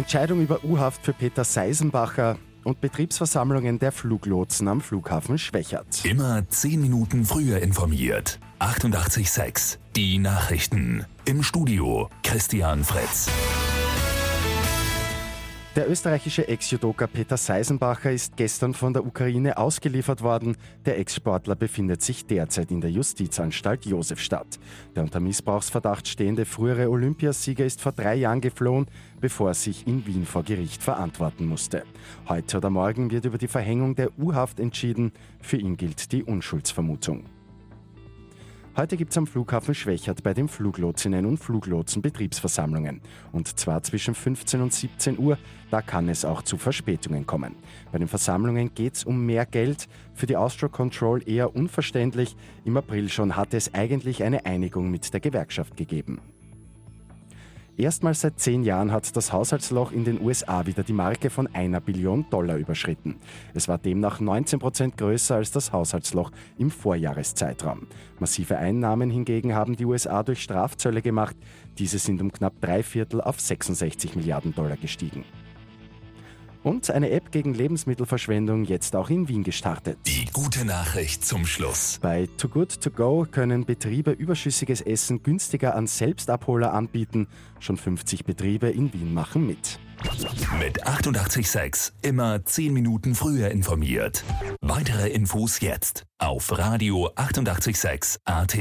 Entscheidung über U-Haft für Peter Seisenbacher und Betriebsversammlungen der Fluglotsen am Flughafen Schwächert. Immer 10 Minuten früher informiert. 88.6 Die Nachrichten. Im Studio Christian Fritz. Der österreichische Ex-Judoka Peter Seisenbacher ist gestern von der Ukraine ausgeliefert worden. Der Ex-Sportler befindet sich derzeit in der Justizanstalt Josefstadt. Der unter Missbrauchsverdacht stehende frühere Olympiasieger ist vor drei Jahren geflohen, bevor er sich in Wien vor Gericht verantworten musste. Heute oder morgen wird über die Verhängung der U-Haft entschieden. Für ihn gilt die Unschuldsvermutung. Heute gibt es am Flughafen Schwächert bei den Fluglotsinnen und Fluglotsen Betriebsversammlungen. Und zwar zwischen 15 und 17 Uhr. Da kann es auch zu Verspätungen kommen. Bei den Versammlungen geht es um mehr Geld. Für die Austro Control eher unverständlich. Im April schon hatte es eigentlich eine Einigung mit der Gewerkschaft gegeben. Erstmals seit zehn Jahren hat das Haushaltsloch in den USA wieder die Marke von einer Billion Dollar überschritten. Es war demnach 19 Prozent größer als das Haushaltsloch im Vorjahreszeitraum. Massive Einnahmen hingegen haben die USA durch Strafzölle gemacht. Diese sind um knapp drei Viertel auf 66 Milliarden Dollar gestiegen. Und eine App gegen Lebensmittelverschwendung jetzt auch in Wien gestartet. Die gute Nachricht zum Schluss. Bei Too Good To Go können Betriebe überschüssiges Essen günstiger an Selbstabholer anbieten. Schon 50 Betriebe in Wien machen mit. Mit 886 immer 10 Minuten früher informiert. Weitere Infos jetzt auf Radio 886 AT.